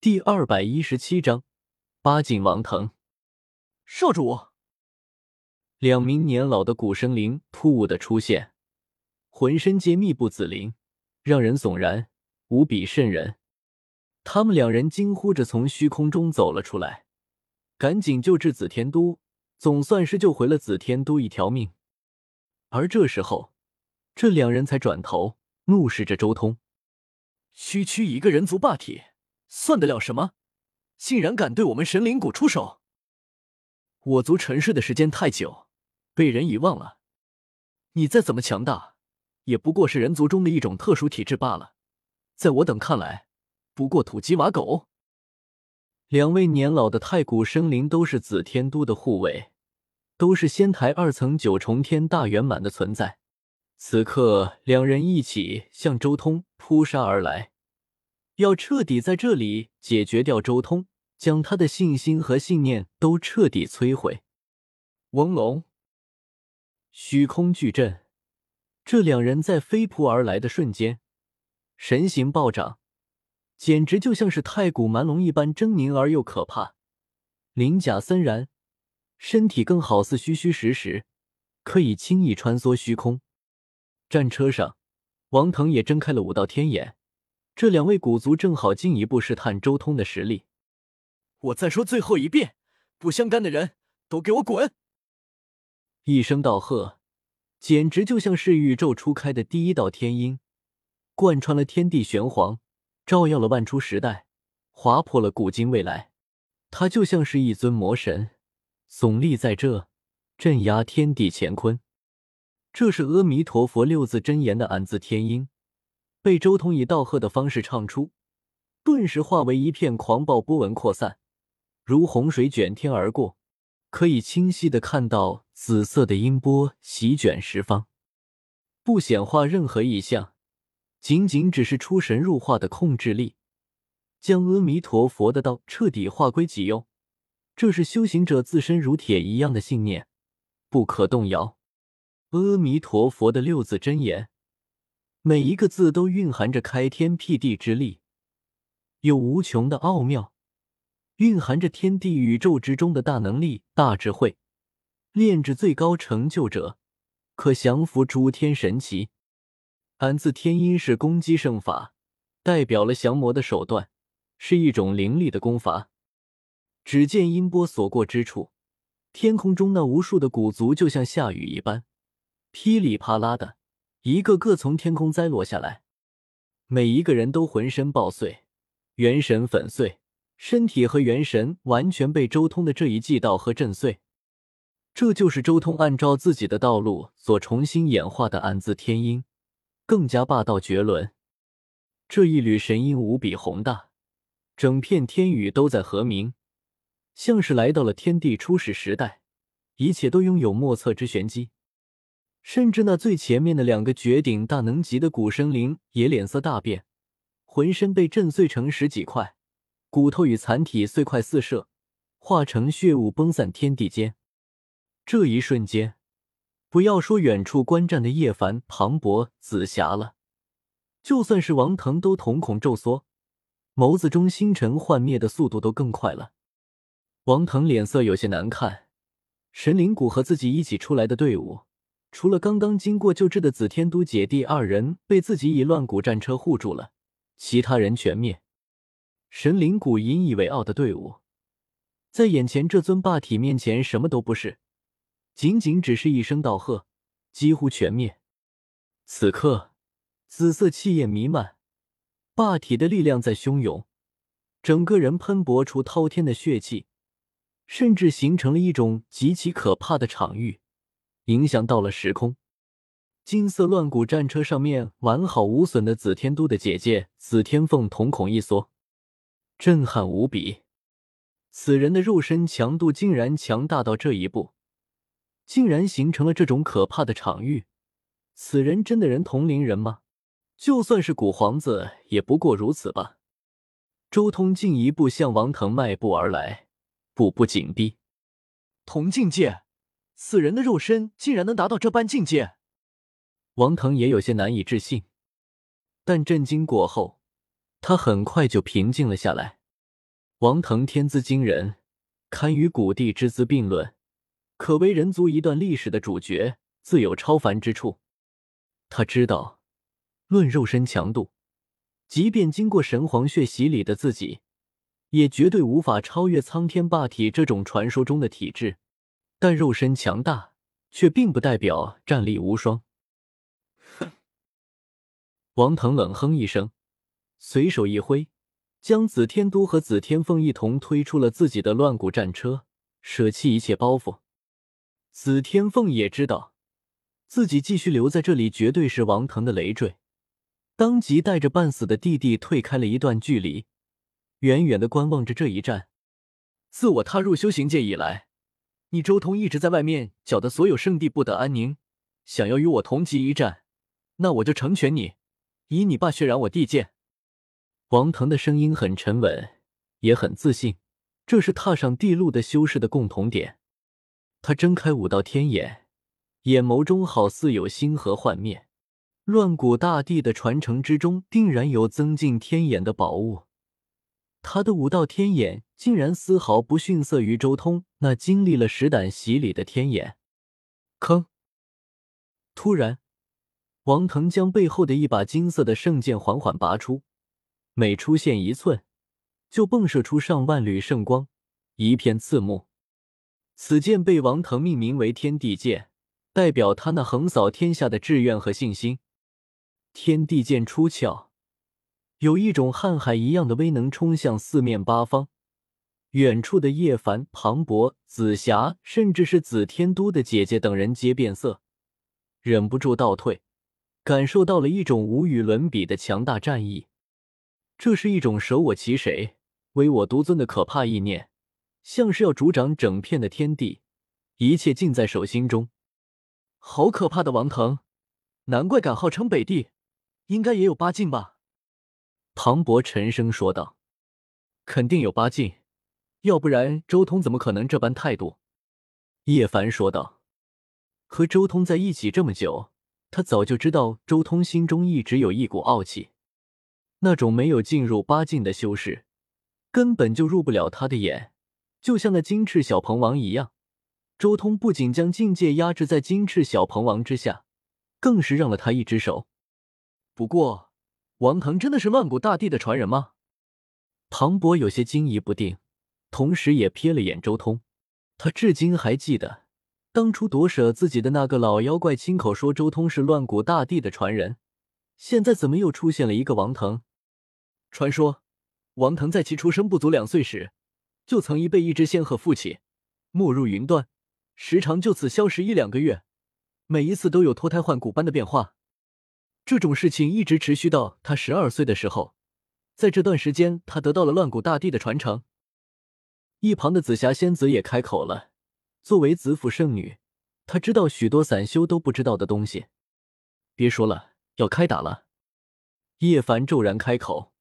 第二百一十七章八景王腾。少主，两名年老的古生灵突兀的出现，浑身皆密布紫鳞，让人悚然，无比瘆人。他们两人惊呼着从虚空中走了出来，赶紧救治紫天都，总算是救回了紫天都一条命。而这时候，这两人才转头怒视着周通：“区区一个人族霸体！”算得了什么？竟然敢对我们神灵谷出手！我族沉睡的时间太久，被人遗忘了。你再怎么强大，也不过是人族中的一种特殊体质罢了。在我等看来，不过土鸡瓦狗。两位年老的太古生灵都是紫天都的护卫，都是仙台二层九重天大圆满的存在。此刻，两人一起向周通扑杀而来。要彻底在这里解决掉周通，将他的信心和信念都彻底摧毁。嗡隆，虚空巨阵。这两人在飞扑而来的瞬间，神形暴涨，简直就像是太古蛮龙一般狰狞而又可怕。鳞甲森然，身体更好似虚虚实实，可以轻易穿梭虚空。战车上，王腾也睁开了五道天眼。这两位古族正好进一步试探周通的实力。我再说最后一遍，不相干的人都给我滚！一声道喝，简直就像是宇宙初开的第一道天音，贯穿了天地玄黄，照耀了万初时代，划破了古今未来。他就像是一尊魔神，耸立在这，镇压天地乾坤。这是阿弥陀佛六字真言的暗字天音。被周通以道贺的方式唱出，顿时化为一片狂暴波纹扩散，如洪水卷天而过，可以清晰的看到紫色的音波席卷十方，不显化任何异象，仅仅只是出神入化的控制力，将阿弥陀佛的道彻底化归己用。这是修行者自身如铁一样的信念，不可动摇。阿弥陀佛的六字真言。每一个字都蕴含着开天辟地之力，有无穷的奥妙，蕴含着天地宇宙之中的大能力、大智慧。炼制最高成就者，可降服诸天神奇。安字天音是攻击圣法，代表了降魔的手段，是一种灵力的功法。只见音波所过之处，天空中那无数的古族就像下雨一般，噼里啪啦的。一个个从天空栽落下来，每一个人都浑身爆碎，元神粉碎，身体和元神完全被周通的这一记道和震碎。这就是周通按照自己的道路所重新演化的暗字天音，更加霸道绝伦。这一缕神音无比宏大，整片天宇都在和鸣，像是来到了天地初始时代，一切都拥有莫测之玄机。甚至那最前面的两个绝顶大能级的古生灵也脸色大变，浑身被震碎成十几块，骨头与残体碎块四射，化成血雾崩散天地间。这一瞬间，不要说远处观战的叶凡、庞博、紫霞了，就算是王腾都瞳孔骤缩，眸子中星辰幻灭的速度都更快了。王腾脸色有些难看，神灵谷和自己一起出来的队伍。除了刚刚经过救治的紫天都姐弟二人被自己以乱谷战车护住了，其他人全灭。神灵谷引以为傲的队伍，在眼前这尊霸体面前什么都不是，仅仅只是一声道贺，几乎全灭。此刻，紫色气焰弥漫，霸体的力量在汹涌，整个人喷薄出滔天的血气，甚至形成了一种极其可怕的场域。影响到了时空，金色乱骨战车上面完好无损的紫天都的姐姐紫天凤瞳孔一缩，震撼无比。此人的肉身强度竟然强大到这一步，竟然形成了这种可怕的场域。此人真的人同龄人吗？就算是古皇子，也不过如此吧。周通进一步向王腾迈步而来，步步紧逼，同境界。此人的肉身竟然能达到这般境界，王腾也有些难以置信。但震惊过后，他很快就平静了下来。王腾天资惊人，堪与古帝之资并论，可为人族一段历史的主角，自有超凡之处。他知道，论肉身强度，即便经过神皇血洗礼的自己，也绝对无法超越苍天霸体这种传说中的体质。但肉身强大，却并不代表战力无双。哼！王腾冷哼一声，随手一挥。将紫天都和紫天凤一同推出了自己的乱骨战车，舍弃一切包袱。紫天凤也知道自己继续留在这里绝对是王腾的累赘，当即带着半死的弟弟退开了一段距离，远远的观望着这一战。自我踏入修行界以来，你周通一直在外面搅得所有圣地不得安宁，想要与我同级一战，那我就成全你，以你爸血染我地界。王腾的声音很沉稳，也很自信，这是踏上地路的修士的共同点。他睁开五道天眼，眼眸中好似有星河幻灭。乱古大帝的传承之中，定然有增进天眼的宝物。他的五道天眼竟然丝毫不逊色于周通那经历了石胆洗礼的天眼。吭！突然，王腾将背后的一把金色的圣剑缓缓拔出。每出现一寸，就迸射出上万缕圣光，一片刺目。此剑被王腾命名为天地剑，代表他那横扫天下的志愿和信心。天地剑出鞘，有一种瀚海一样的威能冲向四面八方。远处的叶凡、庞博、紫霞，甚至是紫天都的姐姐等人皆变色，忍不住倒退，感受到了一种无与伦比的强大战意。这是一种舍我其谁，唯我独尊的可怕意念，像是要主掌整片的天地，一切尽在手心中。好可怕的王腾，难怪敢号称北帝，应该也有八境吧？庞博沉声说道：“肯定有八境，要不然周通怎么可能这般态度？”叶凡说道：“和周通在一起这么久，他早就知道周通心中一直有一股傲气。”那种没有进入八境的修士，根本就入不了他的眼，就像那金翅小鹏王一样。周通不仅将境界压制在金翅小鹏王之下，更是让了他一只手。不过，王腾真的是万古大帝的传人吗？庞博有些惊疑不定，同时也瞥了眼周通。他至今还记得，当初夺舍自己的那个老妖怪亲口说周通是乱古大帝的传人，现在怎么又出现了一个王腾？传说，王腾在其出生不足两岁时，就曾一被一只仙鹤附起，没入云端，时常就此消失一两个月，每一次都有脱胎换骨般的变化。这种事情一直持续到他十二岁的时候，在这段时间，他得到了乱古大帝的传承。一旁的紫霞仙子也开口了，作为紫府圣女，她知道许多散修都不知道的东西。别说了，要开打了。叶凡骤然开口。